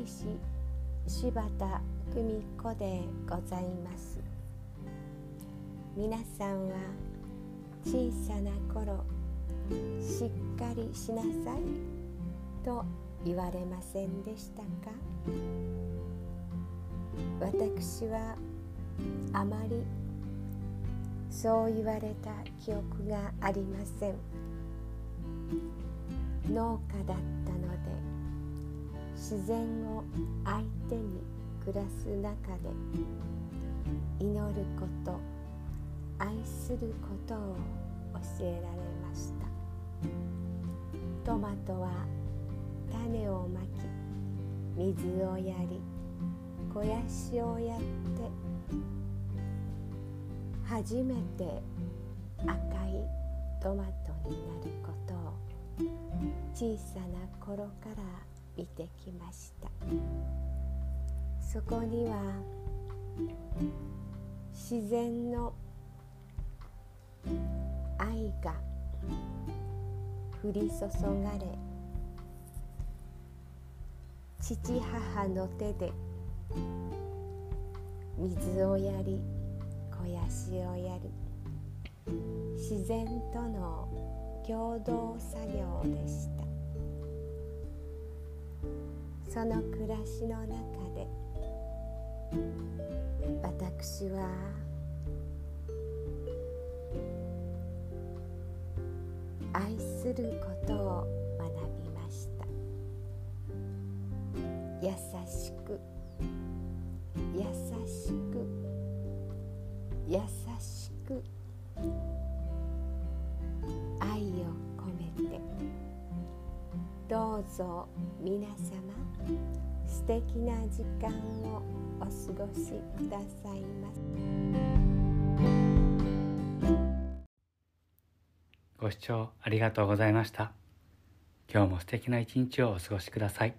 見取り師柴田久美子でございます。皆さんは小さな頃しっかりしなさいと言われませんでしたか？私はあまりそう言われた記憶がありません。農家だった自然を相手に暮らす中で祈ること愛することを教えられました。トマトは種をまき水をやり肥やしをやって初めて赤いトマトになることを小さな頃から見てきました。そこには自然の愛が降り注がれ父母の手で水をやり肥やしをやる自然との共同作業でした。その暮らしの中で私は愛することを学びました。優しく優しく優しく愛を込めてどうぞ皆様敵な時間をお過ごしくださいませ。ご視聴ありがとうございました今日も素敵な一日をお過ごしください